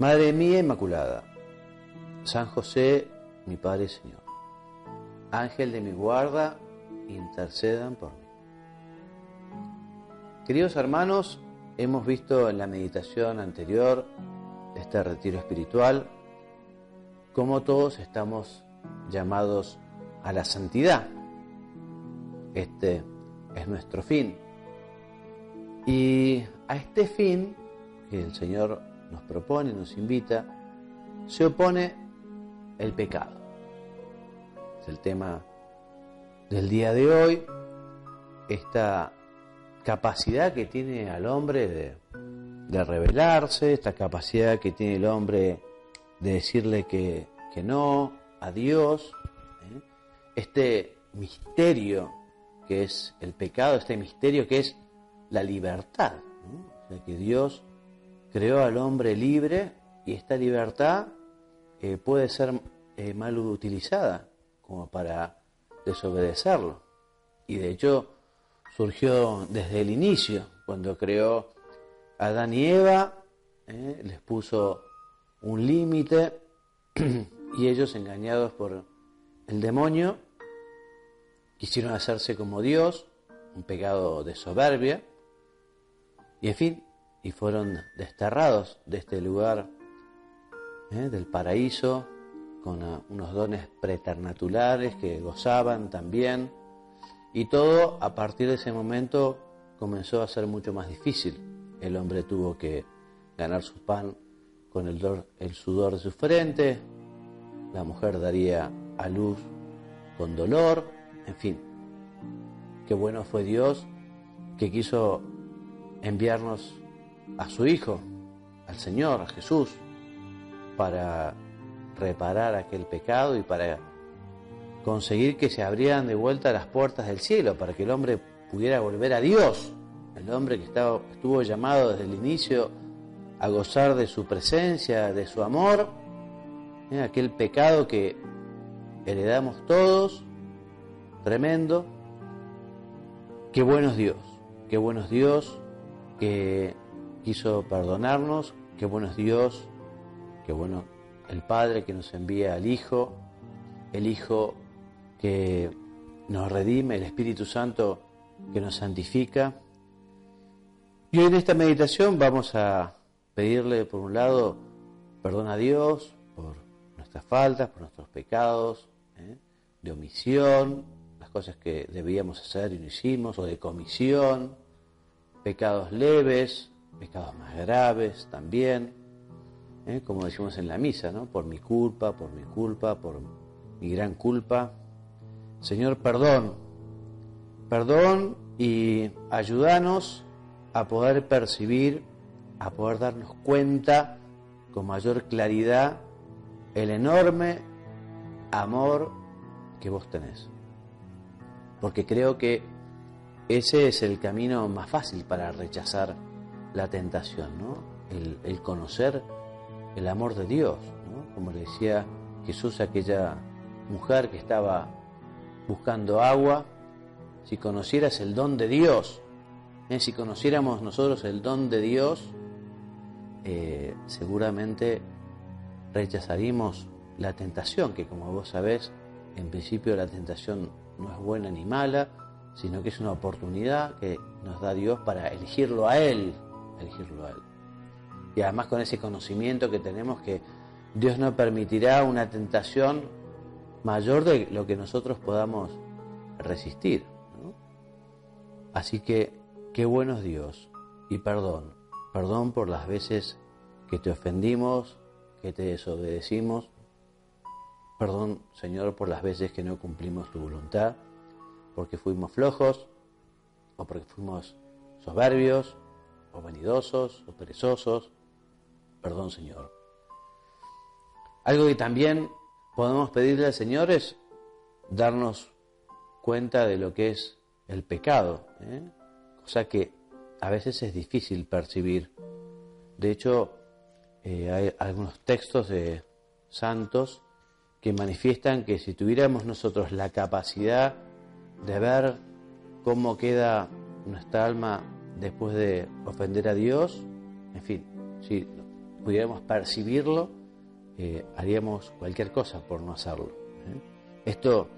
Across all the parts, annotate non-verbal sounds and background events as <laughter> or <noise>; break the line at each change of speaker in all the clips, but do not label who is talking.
Madre mía Inmaculada, San José, mi Padre Señor, Ángel de mi guarda, intercedan por mí. Queridos hermanos, hemos visto en la meditación anterior este retiro espiritual cómo todos estamos llamados a la santidad. Este es nuestro fin. Y a este fin el Señor nos propone, nos invita, se opone el pecado. Es el tema del día de hoy, esta capacidad que tiene al hombre de, de rebelarse, esta capacidad que tiene el hombre de decirle que, no a Dios, ¿eh? este misterio que es el pecado, este misterio que es la libertad, o sea, que Dios creó al hombre libre y esta libertad eh, puede ser eh, mal utilizada como para desobedecerlo. Y de hecho surgió desde el inicio, cuando creó a Adán y Eva, eh, les puso un límite <clears throat> y ellos engañados por el demonio quisieron hacerse como Dios, un pecado de soberbia, y en fin, y fueron desterrados de este lugar ¿eh? del paraíso con uh, unos dones preternaturales que gozaban también y todo a partir de ese momento comenzó a ser mucho más difícil. El hombre tuvo que ganar su pan con el, el sudor de su frente, la mujer daría a luz con dolor, en fin. Qué bueno fue Dios que quiso enviarnos a su Hijo, al Señor, a Jesús, para reparar aquel pecado y para conseguir que se abrieran de vuelta las puertas del cielo, para que el hombre pudiera volver a Dios, el hombre que estaba, estuvo llamado desde el inicio a gozar de su presencia, de su amor, ¿eh? aquel pecado que heredamos todos, tremendo. Qué bueno es Dios, qué bueno es Dios que quiso perdonarnos, qué bueno es Dios, qué bueno el Padre que nos envía al Hijo, el Hijo que nos redime, el Espíritu Santo que nos santifica. Y hoy en esta meditación vamos a pedirle, por un lado, perdón a Dios por nuestras faltas, por nuestros pecados, ¿eh? de omisión, las cosas que debíamos hacer y no hicimos, o de comisión, pecados leves, pecados más graves también, ¿eh? como decimos en la misa, ¿no? por mi culpa, por mi culpa, por mi gran culpa. Señor, perdón, perdón y ayúdanos a poder percibir, a poder darnos cuenta con mayor claridad el enorme amor que vos tenés. Porque creo que ese es el camino más fácil para rechazar la tentación, ¿no? El, conocer el amor de Dios, ¿no? Como le decía Jesús a aquella mujer que estaba buscando agua, si conocieras el don de Dios, ¿eh? si conociéramos nosotros el don de Dios, eh, seguramente rechazaríamos la tentación, que como vos sabés, en principio la tentación no es buena ni mala, sino que es una oportunidad que nos da Dios para elegirlo a Él, elegirlo a Él. Y además con ese conocimiento que tenemos que Dios no permitirá una tentación mayor de lo que nosotros podamos resistir. Así que qué bueno es Dios y perdón, perdón por las veces que te ofendimos, que te desobedecimos, perdón Señor por las veces que no cumplimos tu voluntad, porque fuimos flojos o porque fuimos soberbios o vanidosos o perezosos perdón Señor. Algo que también podemos pedirle al Señor es darnos cuenta de lo que es el pecado, ¿eh? cosa que a veces es difícil percibir. De hecho, eh, hay algunos textos de santos que manifiestan que si tuviéramos nosotros la capacidad de ver cómo queda nuestra alma después de ofender a Dios, en fin, si pudiéramos percibirlo, eh, haríamos cualquier cosa por no hacerlo. ¿eh? Esto,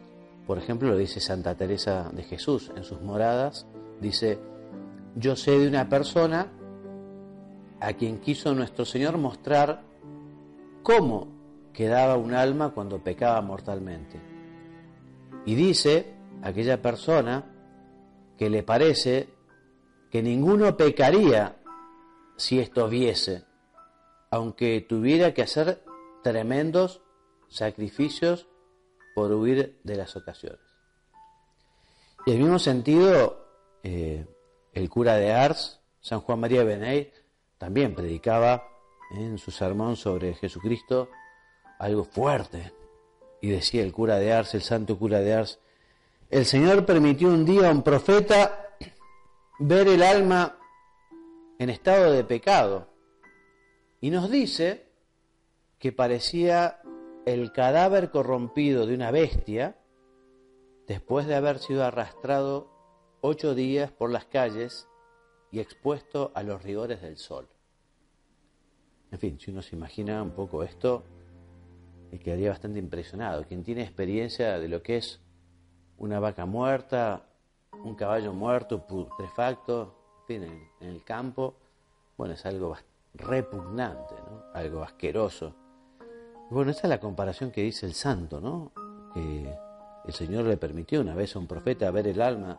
por ejemplo, lo dice Santa Teresa de Jesús en sus moradas, dice, yo sé de una persona a quien quiso nuestro Señor mostrar cómo quedaba un alma cuando pecaba mortalmente. Y dice aquella persona que le parece que ninguno pecaría si esto viese, aunque tuviera que hacer tremendos sacrificios por huir de las ocasiones. Y en el mismo sentido, eh, el cura de Ars, San Juan María Benet, también predicaba en su sermón sobre Jesucristo algo fuerte. Y decía el cura de Ars, el santo cura de Ars, el Señor permitió un día a un profeta ver el alma en estado de pecado. Y nos dice que parecía el cadáver corrompido de una bestia después de haber sido arrastrado ocho días por las calles y expuesto a los rigores del sol. En fin, si uno se imagina un poco esto, quedaría bastante impresionado. Quien tiene experiencia de lo que es una vaca muerta, un caballo muerto, putrefacto, en fin, en, el campo, bueno, es algo repugnante, ¿no? algo asqueroso. bueno, esa es la comparación que dice el santo, ¿no? Que el Señor le permitió una vez a un profeta ver el alma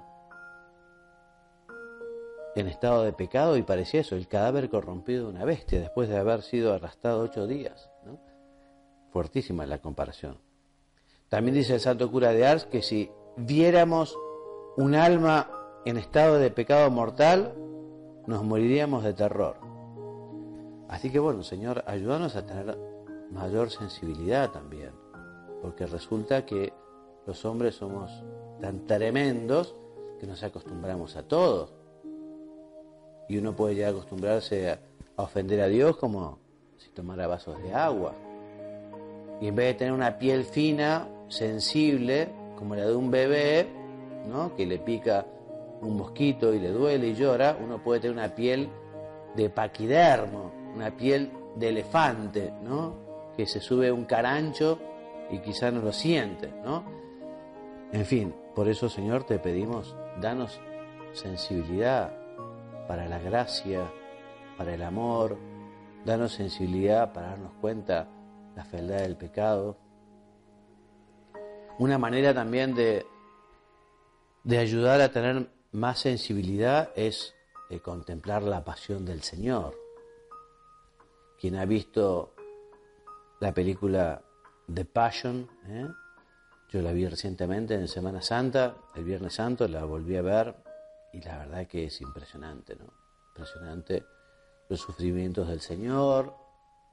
en estado de pecado y parecía eso, el cadáver corrompido de una bestia después de haber sido arrastrado ocho días. ¿no? Fuertísima la comparación. También dice el santo cura de Ars que si viéramos un alma en estado de pecado mortal, nos moriríamos de terror. Así que bueno, Señor, ayúdanos a tener mayor sensibilidad también, porque resulta que los hombres somos tan tremendos que nos acostumbramos a todo. Y uno puede ya acostumbrarse a, ofender a Dios como si tomara vasos de agua. Y en vez de tener una piel fina, sensible, como la de un bebé, ¿no? que le pica un mosquito y le duele y llora, uno puede tener una piel de paquidermo, una piel de elefante, ¿no? que se sube un carancho y quizá no lo siente. ¿no? En fin, por eso Señor te pedimos, danos sensibilidad para la gracia, para el amor, danos sensibilidad para darnos cuenta la fealdad del pecado, una manera también de, de ayudar a tener más sensibilidad es eh, contemplar la pasión del Señor. Quien ha visto la película The Passion, ¿eh? yo la vi recientemente en Semana Santa, el Viernes Santo, la volví a ver y la verdad que es impresionante, ¿no? Impresionante los sufrimientos del Señor,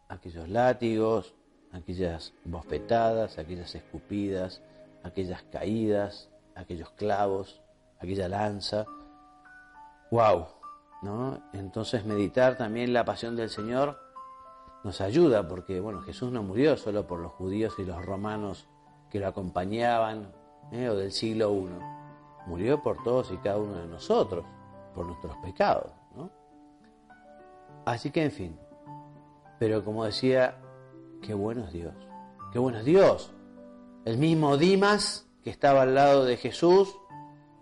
aquellos látigos, aquellas bofetadas, aquellas escupidas, aquellas caídas, aquellos clavos, aquella lanza. ¡Wow! ¿No? Entonces meditar también la pasión del Señor nos ayuda porque bueno, Jesús no murió solo por los judíos y los romanos que lo acompañaban ¿eh? o del siglo I. Murió por todos y cada uno de nosotros, por nuestros pecados. Así que en fin, pero como decía, qué bueno es Dios, qué bueno es Dios, el mismo Dimas que estaba al lado de Jesús,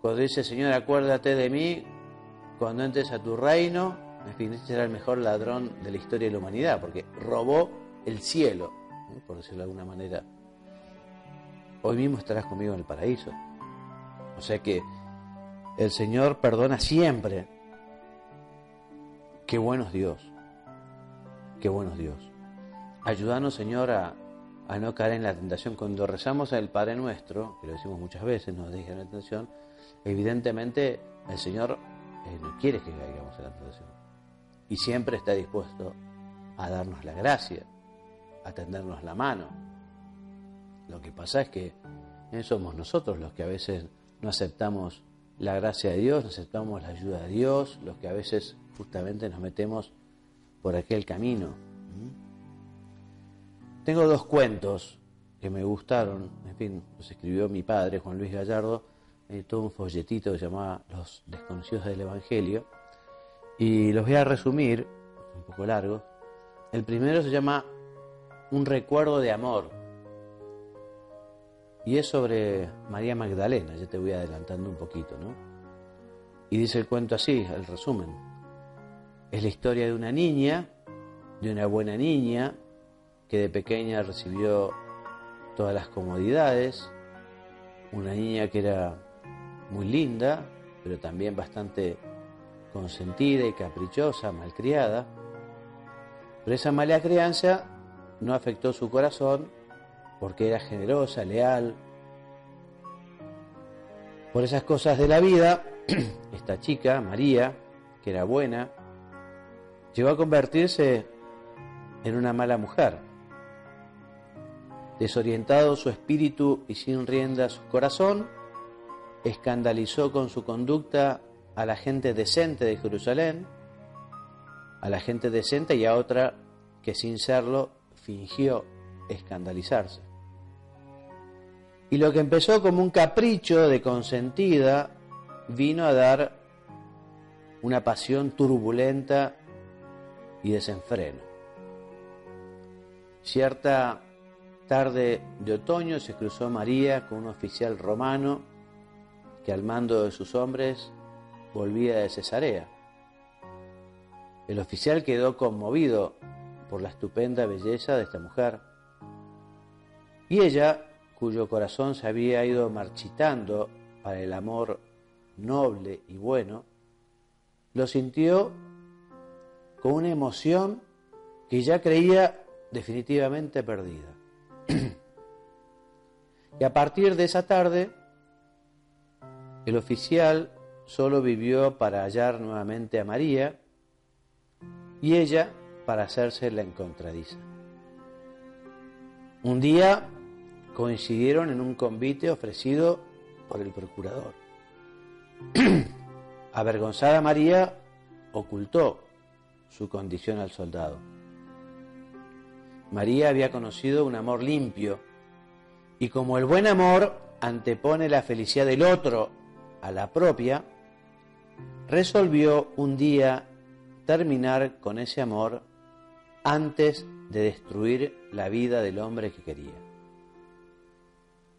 cuando dice, Señor, acuérdate de mí cuando entres a tu reino. En fin, este era el mejor ladrón de la historia de la humanidad, porque robó el cielo, por decirlo de alguna manera. Hoy mismo estarás conmigo en el paraíso. O sea que el Señor perdona siempre. Qué bueno es Dios. Qué bueno es Dios. Ayúdanos, Señor, a a no caer en la tentación. Cuando rezamos al Padre Nuestro, que lo decimos muchas veces, nos deja en la tentación, evidentemente el Señor eh, no quiere que caigamos en la tentación. Y siempre está dispuesto a darnos la gracia, a tendernos la mano. Lo que pasa es que eh, somos nosotros los que a veces no aceptamos la gracia de Dios, no aceptamos la ayuda de Dios, los que a veces justamente nos metemos por aquel camino. Tengo dos cuentos que me gustaron, en fin, los escribió mi padre, Juan Luis Gallardo, en todo un folletito que se llamaba Los desconocidos del Evangelio, y los voy a resumir, un poco largo. El primero se llama Un recuerdo de amor, y es sobre María Magdalena, ya te voy adelantando un poquito, ¿no? Y dice el cuento así, el resumen. Es la historia de una niña, de una buena niña, que de pequeña recibió todas las comodidades, una niña que era muy linda, pero también bastante consentida y caprichosa, malcriada. Pero esa mala crianza no afectó su corazón porque era generosa, leal. Por esas cosas de la vida, <clears throat> esta chica, María, que era buena, llegó a convertirse en una mala mujer. Desorientado su espíritu y sin rienda su corazón, escandalizó con su conducta a la gente decente de Jerusalén, a la gente decente y a otra que sin serlo fingió escandalizarse. Y lo que empezó como un capricho de consentida vino a dar una pasión turbulenta y desenfreno. Cierta tarde de otoño se cruzó María con un oficial romano que al mando de sus hombres volvía de Cesarea. El oficial quedó conmovido por la estupenda belleza de esta mujer. Y ella, cuyo corazón se había ido marchitando para el amor noble y bueno, lo sintió con una emoción que ya creía definitivamente perdida. Y a partir de esa tarde, el oficial solo vivió para hallar nuevamente a María y ella para hacerse la encontradiza. Un día coincidieron en un convite ofrecido por el procurador. <clears throat> Avergonzada María ocultó su condición al soldado. María había conocido un amor limpio y como el buen amor antepone la felicidad del otro a la propia, resolvió un día terminar con ese amor antes de destruir la vida del hombre que quería.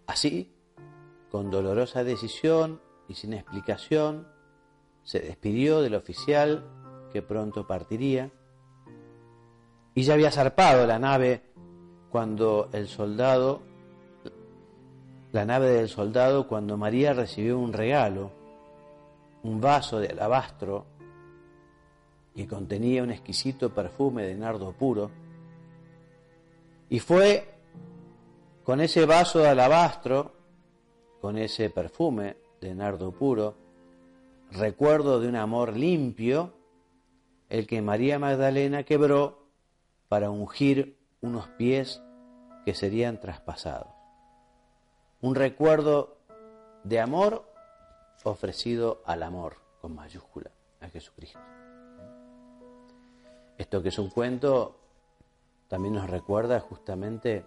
Así, con dolorosa decisión y sin explicación, se despidió del oficial que pronto partiría y ya había zarpado la nave cuando el soldado, la nave del soldado, cuando María recibió un regalo, un vaso de alabastro que contenía un exquisito perfume de nardo puro, y fue con ese vaso de alabastro, con ese perfume de nardo puro, recuerdo de un amor limpio, el que María Magdalena quebró para ungir unos pies que serían traspasados. Un recuerdo de amor ofrecido al amor, con mayúscula, a Jesucristo. Esto que es un cuento también nos recuerda justamente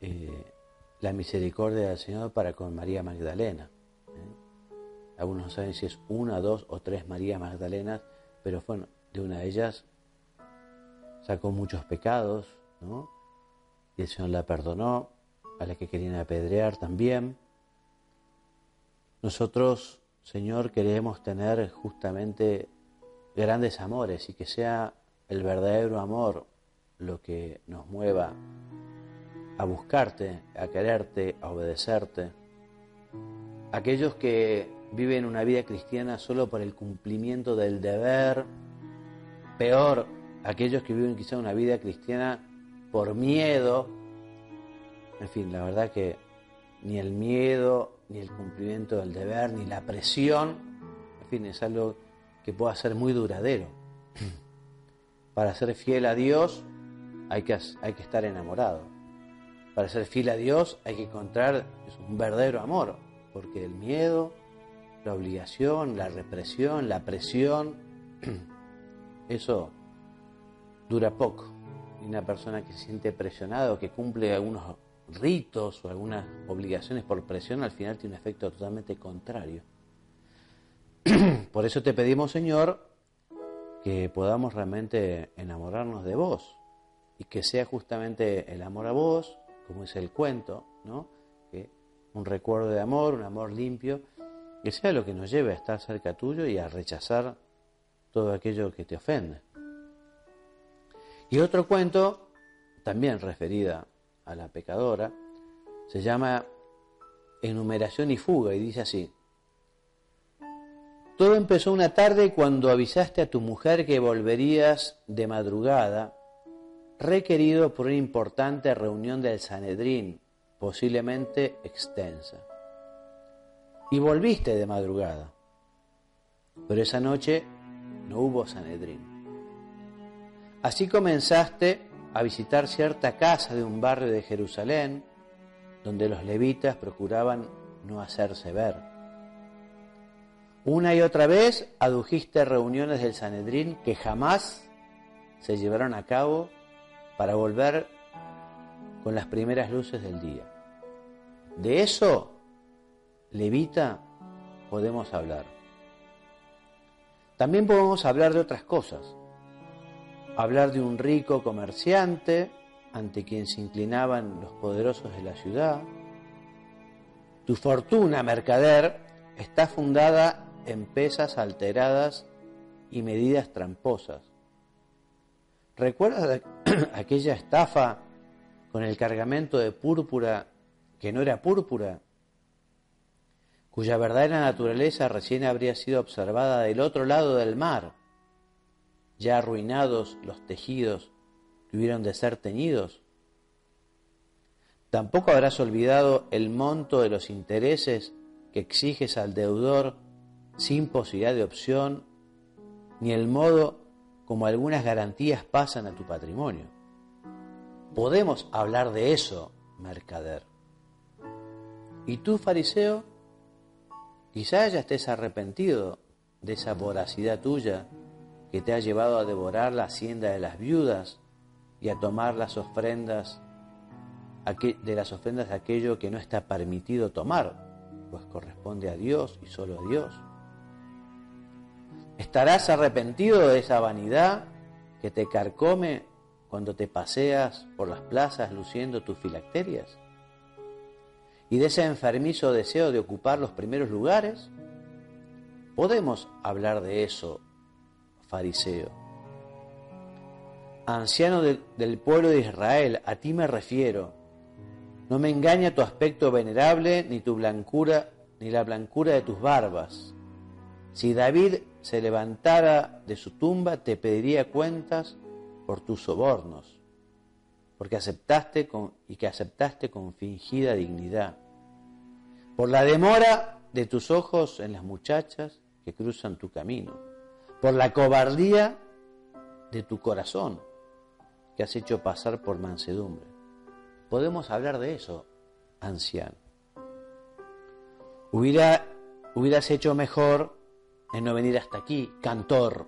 eh, la misericordia del Señor para con María Magdalena. ¿eh? Algunos no saben si es una, dos o tres María Magdalenas, pero bueno, de una de ellas sacó muchos pecados, ¿no? Y el Señor la perdonó, a la que querían apedrear también. Nosotros, Señor, queremos tener justamente grandes amores y que sea el verdadero amor lo que nos mueva a buscarte, a quererte, a obedecerte. Aquellos que viven una vida cristiana solo por el cumplimiento del deber, peor aquellos que viven quizá una vida cristiana por miedo. En fin, la verdad que ni el miedo, ni el cumplimiento del deber, ni la presión, en fin, es algo que pueda ser muy duradero. <clears throat> para ser fiel a Dios hay que, hay que estar enamorado. Para ser fiel a Dios hay que encontrar un verdadero amor, porque el miedo, la obligación, la represión, la presión, <clears throat> eso dura poco. Y una persona que se siente presionada o que cumple algunos ritos o algunas obligaciones por presión, al final tiene un efecto totalmente contrario. <clears throat> Por eso te pedimos, Señor, que podamos realmente enamorarnos de vos y que sea justamente el amor a vos, como es el cuento, ¿no? Que un recuerdo de amor, un amor limpio, que sea lo que nos lleve a estar cerca tuyo y a rechazar todo aquello que te ofende. Y otro cuento, también referida a la pecadora, se llama Enumeración y Fuga y dice así, todo empezó una tarde cuando avisaste a tu mujer que volverías de madrugada, requerido por una importante reunión del Sanedrín, posiblemente extensa. Y volviste de madrugada. Pero esa noche no hubo Sanedrín. Así comenzaste a visitar cierta casa de un barrio de Jerusalén, donde los levitas procuraban no hacerse ver una y otra vez adujiste reuniones del Sanedrín que jamás se llevaron a cabo para volver con las primeras luces del día. De eso, levita, podemos hablar. También podemos hablar de otras cosas. Hablar de un rico comerciante ante quien se inclinaban los poderosos de la ciudad. Tu fortuna, mercader, está fundada en pesas alteradas y medidas tramposas. ¿Recuerdas <clears throat> aquella estafa con el cargamento de púrpura que no era púrpura? cuya verdadera naturaleza recién habría sido observada del otro lado del mar, ya arruinados los tejidos que hubieron de ser teñidos. Tampoco habrás olvidado el monto de los intereses que exiges al deudor sin posibilidad de opción, ni el modo como algunas garantías pasan a tu patrimonio. Podemos hablar de eso, mercader. ¿Y tú, fariseo? Quizá ya estés arrepentido de esa voracidad tuya que te ha llevado a devorar la hacienda de las viudas y a tomar las ofrendas de las ofrendas de aquello que no está permitido tomar, pues corresponde a Dios y solo a Dios. ¿Estarás arrepentido de esa vanidad que te carcome cuando te paseas por las plazas luciendo tus filacterias? ¿Y de ese enfermizo deseo de ocupar los primeros lugares? Podemos hablar de eso, fariseo. Anciano del pueblo de Israel, a ti me refiero. No me engaña tu aspecto venerable, ni tu blancura, ni la blancura de tus barbas. Si David se levantara de su tumba, te pediría cuentas por tus sobornos, porque aceptaste con, y que aceptaste con fingida dignidad, por la demora de tus ojos en las muchachas que cruzan tu camino, por la cobardía de tu corazón que has hecho pasar por mansedumbre. Podemos hablar de eso, anciano. Hubiera, hubieras hecho mejor en no venir hasta aquí, cantor.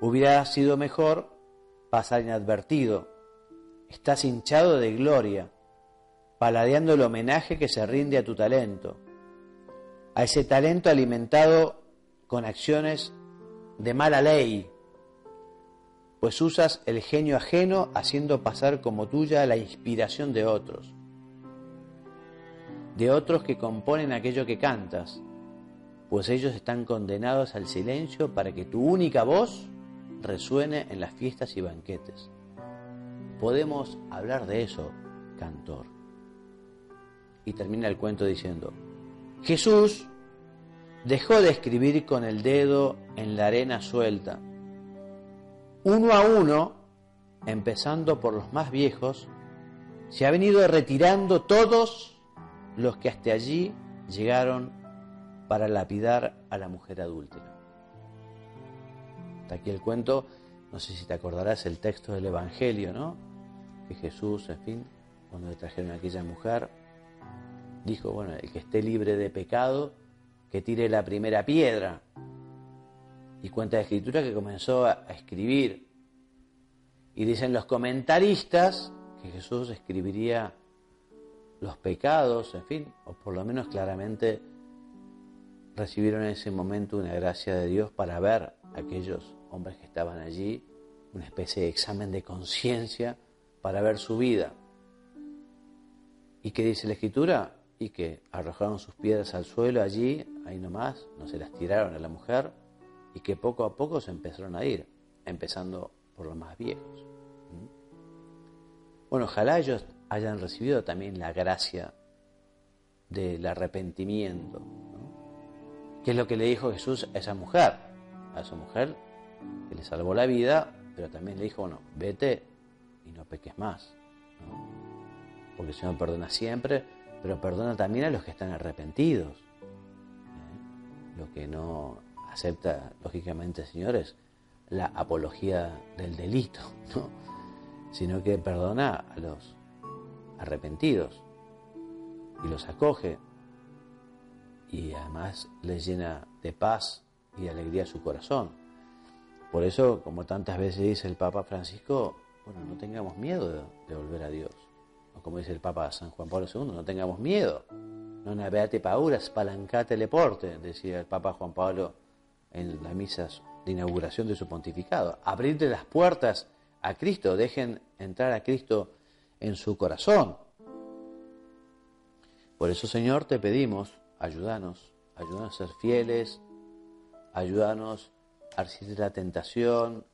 Hubiera sido mejor pasar inadvertido. Estás hinchado de gloria, paladeando el homenaje que se rinde a tu talento, a ese talento alimentado con acciones de mala ley, pues usas el genio ajeno haciendo pasar como tuya la inspiración de otros, de otros que componen aquello que cantas, pues ellos están condenados al silencio para que tu única voz resuene en las fiestas y banquetes. Podemos hablar de eso, cantor. Y termina el cuento diciendo, Jesús dejó de escribir con el dedo en la arena suelta. Uno a uno, empezando por los más viejos, se ha venido retirando todos los que hasta allí llegaron para lapidar a la mujer adúltera. Hasta aquí el cuento no sé si te acordarás el texto del Evangelio, ¿no? Que Jesús, en fin, cuando le trajeron a aquella mujer, dijo, bueno, el que esté libre de pecado, que tire la primera piedra. Y cuenta la escritura que comenzó a escribir. Y dicen los comentaristas que Jesús escribiría los pecados, en fin, o por lo menos claramente recibieron en ese momento una gracia de Dios para ver a aquellos hombres que estaban allí, una especie de examen de conciencia para ver su vida. ¿Y qué dice la escritura? Y que arrojaron sus piedras al suelo allí, ahí nomás, no se las tiraron a la mujer, y que poco a poco se empezaron a ir, empezando por los más viejos. Bueno, ojalá ellos hayan recibido también la gracia del arrepentimiento. ¿Qué es lo que le dijo Jesús a esa mujer? A esa mujer que le salvó la vida, pero también le dijo, bueno, vete y no peques más. Porque el Señor perdona siempre, pero perdona también a los que están arrepentidos. Lo que no acepta, lógicamente, señores, la apología del delito, <laughs> sino que perdona a los arrepentidos y los acoge y además les llena de paz y alegría su corazón. Por eso, como tantas veces dice el Papa Francisco, bueno, no tengamos miedo de, volver a Dios. O como dice el Papa San Juan Pablo II, no tengamos miedo. No naveate pauras, spalancate leporte, decía el Papa Juan Pablo en las misas de inauguración de su pontificado. Abrirte las puertas a Cristo, dejen entrar a Cristo en su corazón. Por eso, Señor, te pedimos, ayúdanos, ayúdanos a ser fieles, ayúdanos a resistir la tentación.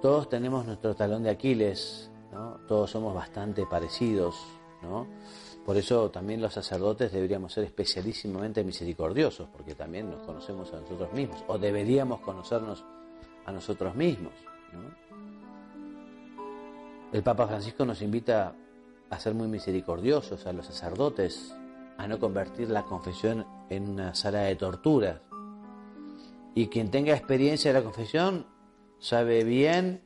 Todos tenemos nuestro talón de Aquiles, ¿no? todos somos bastante parecidos, ¿no? Por eso también los sacerdotes deberíamos ser especialísimamente misericordiosos, porque también nos conocemos a nosotros mismos, o deberíamos conocernos a nosotros mismos. El Papa Francisco nos invita a ser muy misericordiosos a los sacerdotes, a no convertir la confesión en una sala de torturas. Y quien tenga experiencia de la confesión sabe bien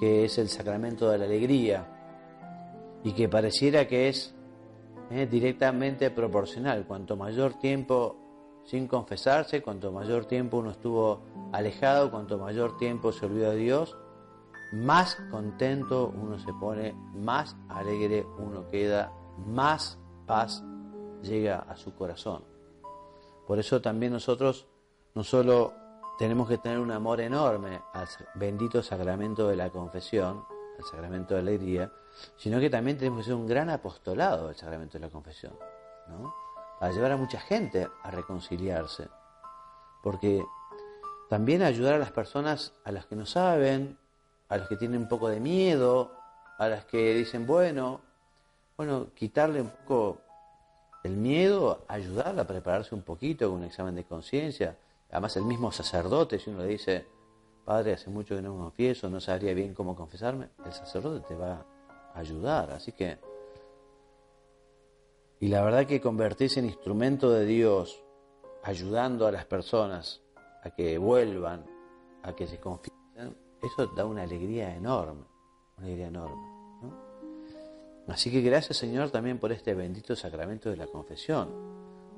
que es el sacramento de la alegría y que pareciera que es eh, directamente proporcional. Cuanto mayor tiempo sin confesarse, cuanto mayor tiempo uno estuvo alejado, cuanto mayor tiempo se olvidó de Dios, más contento uno se pone, más alegre uno queda, más paz llega a su corazón. Por eso también nosotros no solo tenemos que tener un amor enorme al bendito sacramento de la confesión, al sacramento de la alegría, sino que también tenemos que ser un gran apostolado del sacramento de la confesión, ¿no? Para llevar a mucha gente a reconciliarse. Porque también ayudar a las personas a las que no saben, a los que tienen un poco de miedo, a las que dicen, bueno, bueno, quitarle un poco el miedo, ayudarla a prepararse un poquito con un examen de conciencia. Además, el mismo sacerdote, si uno le dice, Padre, hace mucho que no me confieso, no sabría bien cómo confesarme, el sacerdote te va a ayudar. Así que, y la verdad que convertirse en instrumento de Dios, ayudando a las personas a que vuelvan, a que se confiesen, eso da una alegría enorme, una alegría enorme. Así que gracias Señor también por este bendito sacramento de la confesión,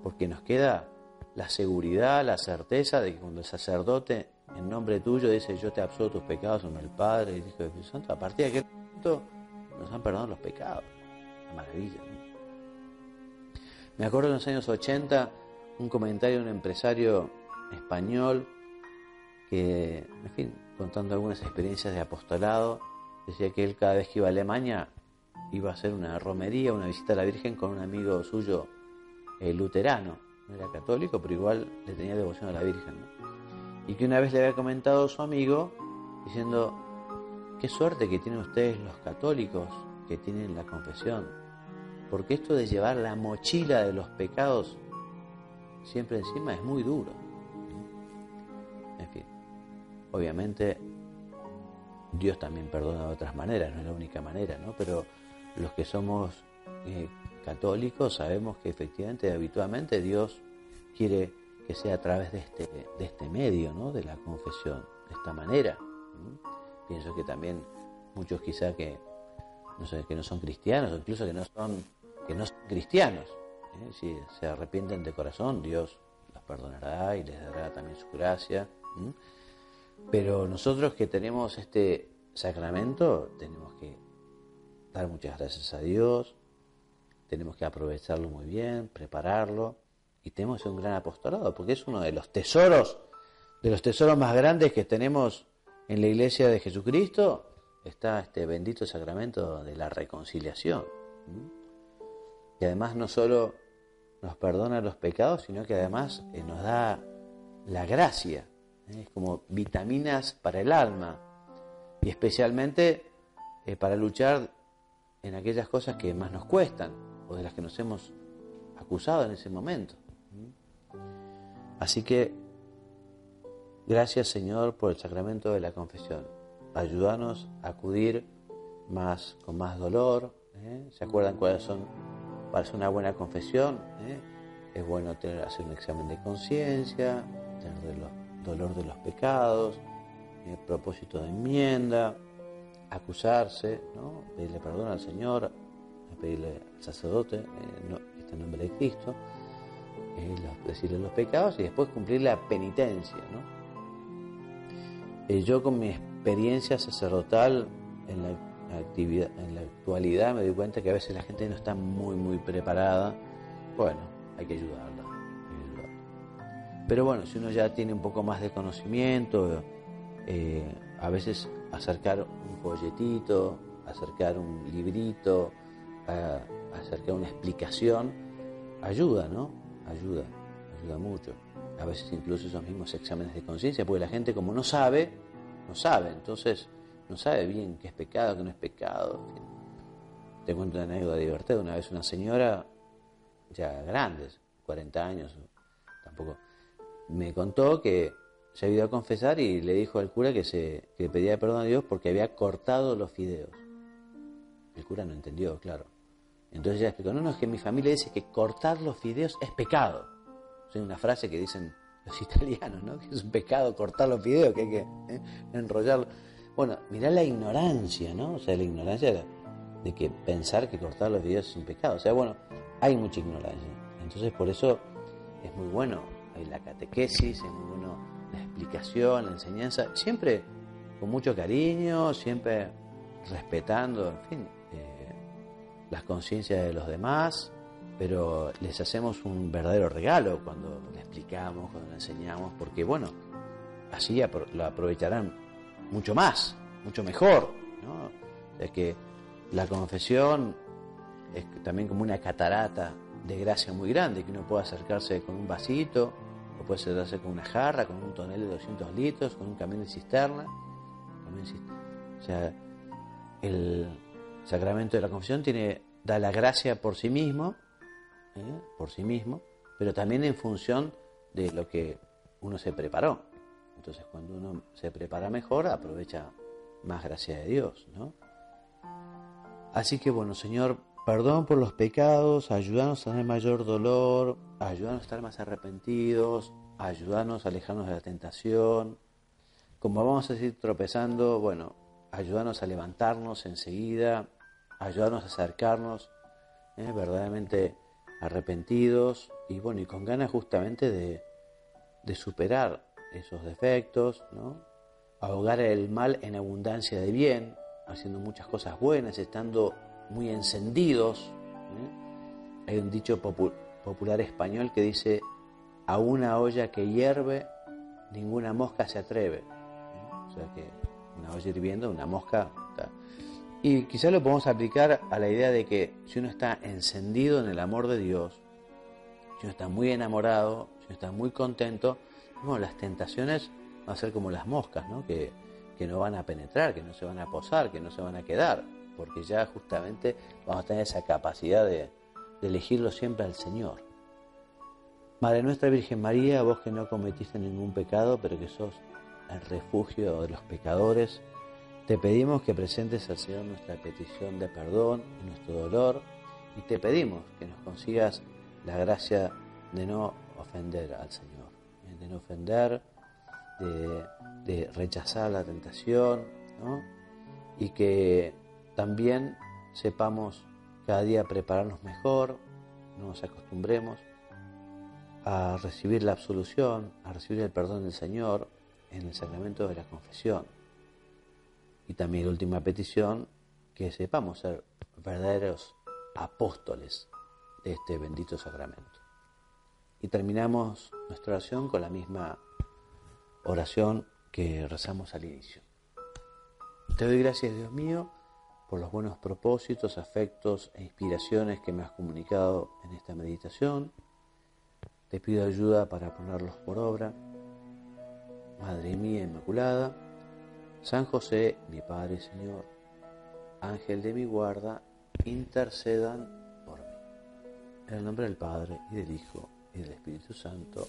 porque nos queda la seguridad, la certeza de que cuando el sacerdote en nombre tuyo dice yo te absuelvo tus pecados en el Padre y el Hijo y el Espíritu Santo, a partir de aquel momento nos han perdonado los pecados. maravilla. Me acuerdo en los años 80 un comentario de un empresario español que, en fin, contando algunas experiencias de apostolado, decía que él cada vez que iba a Alemania iba a hacer una romería, una visita a la Virgen con un amigo suyo eh, luterano, no era católico, pero igual le tenía devoción a la Virgen. Y que una vez le había comentado a su amigo diciendo, qué suerte que tienen ustedes los católicos que tienen la confesión, porque esto de llevar la mochila de los pecados siempre encima es muy duro. En fin, obviamente Dios también perdona de otras maneras, no es la única manera, ¿no? Pero los que somos eh, católicos sabemos que efectivamente, habitualmente Dios quiere que sea a través de este, de este medio, ¿no? De la confesión, de esta manera. pienso que también muchos quizá que no sé, que no son cristianos, o incluso que no son, que no son cristianos, ¿eh? si se arrepienten de corazón, Dios los perdonará y les dará también su gracia. Pero nosotros que tenemos este sacramento, tenemos que dar muchas gracias a Dios, tenemos que aprovecharlo muy bien, prepararlo, y tenemos un gran apostolado, porque es uno de los tesoros, de los tesoros más grandes que tenemos en la iglesia de Jesucristo, está este bendito sacramento de la reconciliación. Y además no solo nos perdona los pecados, sino que además eh, nos da la gracia. ¿eh? Es como vitaminas para el alma. Y especialmente eh, para luchar en aquellas cosas que más nos cuestan o de las que nos hemos acusado en ese momento. Así que gracias Señor por el sacramento de la confesión ayúdanos a acudir más, con más dolor. ¿eh? ¿Se acuerdan cuáles son, para hacer una buena confesión? ¿eh? Es bueno hacer un examen de conciencia, tener dolor de los pecados, ¿eh? propósito de enmienda, acusarse, ¿no? pedirle perdón al Señor, pedirle al sacerdote, no, está en nombre de Cristo, decirle los pecados y después cumplir la penitencia. ¿no? yo con mi experiencia sacerdotal en la, actividad, en la actualidad me doy cuenta que a veces la gente no está muy, muy preparada. Bueno, hay que ayudarla. Pero bueno, si uno ya tiene un poco más de conocimiento, eh, a veces acercar un folletito, acercar un librito, acercar una explicación, ayuda, ¿no? Ayuda, ayuda mucho. A veces incluso esos mismos exámenes de conciencia, porque la gente como no sabe, no sabe, entonces no sabe bien qué es pecado, qué no es pecado. Te cuento una anécdota divertida. Una vez una señora, ya grande, 40 años, tampoco, me contó que se había ido a confesar y le dijo al cura que, se, que pedía perdón a Dios porque había cortado los fideos. El cura no entendió, claro. Entonces ella explicó, no, no, es que mi familia dice que cortar los fideos es pecado. Es una frase que dicen los <laughs> italianos, ¿no? Que es un pecado cortar los fideos, que hay que ¿eh? enrollarlo. Bueno, mirá la ignorancia, ¿no? O sea, la ignorancia de, que pensar que cortar los fideos es un pecado. O sea, bueno, hay mucha ignorancia. Entonces, por eso es muy bueno hay la catequesis, es muy bueno la explicación, la enseñanza, siempre con mucho cariño, siempre respetando, en fin, las conciencias de los demás, pero les hacemos un verdadero regalo cuando le explicamos, cuando le enseñamos, porque bueno, así lo aprovecharán mucho más, mucho mejor. ¿no? Es que la confesión es también como una catarata de gracia muy grande, que uno puede acercarse con un vasito, o puede acercarse con una jarra, con un tonel de 200 litros, con un camión de cisterna. O sea, el sacramento de la confesión tiene, da la gracia por sí mismo, ¿eh? por sí mismo, pero también en función de lo que uno se preparó. Entonces cuando uno se prepara mejor, aprovecha más gracia de Dios, ¿no? Así que bueno, Señor, perdón por los pecados, ayúdanos a tener mayor dolor, ayúdanos a estar más arrepentidos, ayúdanos a alejarnos de la tentación. Como vamos a seguir tropezando, bueno, ayúdanos a levantarnos enseguida, ayúdanos a acercarnos ¿eh? verdaderamente arrepentidos y bueno, y con ganas justamente de, de superar esos defectos, ¿no? ahogar el mal en abundancia de bien, haciendo muchas cosas buenas, estando muy encendidos. ¿eh? Hay un dicho popular español que dice, a una olla que hierve, ninguna mosca se atreve. ¿eh? O sea que una olla hirviendo, una mosca y quizás lo podemos aplicar a la idea de que si uno está encendido en el amor de Dios, si uno está muy enamorado, si uno está muy contento, bueno, las tentaciones van a ser como las moscas, ¿no? Que, no van a penetrar, que no se van a posar, que no se van a quedar, porque ya justamente vamos a tener esa capacidad de, de elegirlo siempre al Señor. Madre nuestra Virgen María, vos que no cometiste ningún pecado, pero que sos el refugio de los pecadores, te pedimos que presentes al Señor nuestra petición de perdón y nuestro dolor y te pedimos que nos consigas la gracia de no ofender al Señor, de no ofender, de, rechazar la tentación, y que también sepamos cada día prepararnos mejor, no nos acostumbremos a recibir la absolución, a recibir el perdón del Señor en el sacramento de la confesión. Y también última petición, que sepamos ser verdaderos apóstoles de este bendito sacramento. Y terminamos nuestra oración con la misma oración que rezamos al inicio. Te doy gracias, Dios mío, por los buenos propósitos, afectos e inspiraciones que me has comunicado en esta meditación. Te pido ayuda para ponerlos por obra. Madre mía Inmaculada, San José, mi Padre y Señor, Ángel de mi guarda, intercedan por mí. En el nombre del Padre y del Hijo y del Espíritu Santo.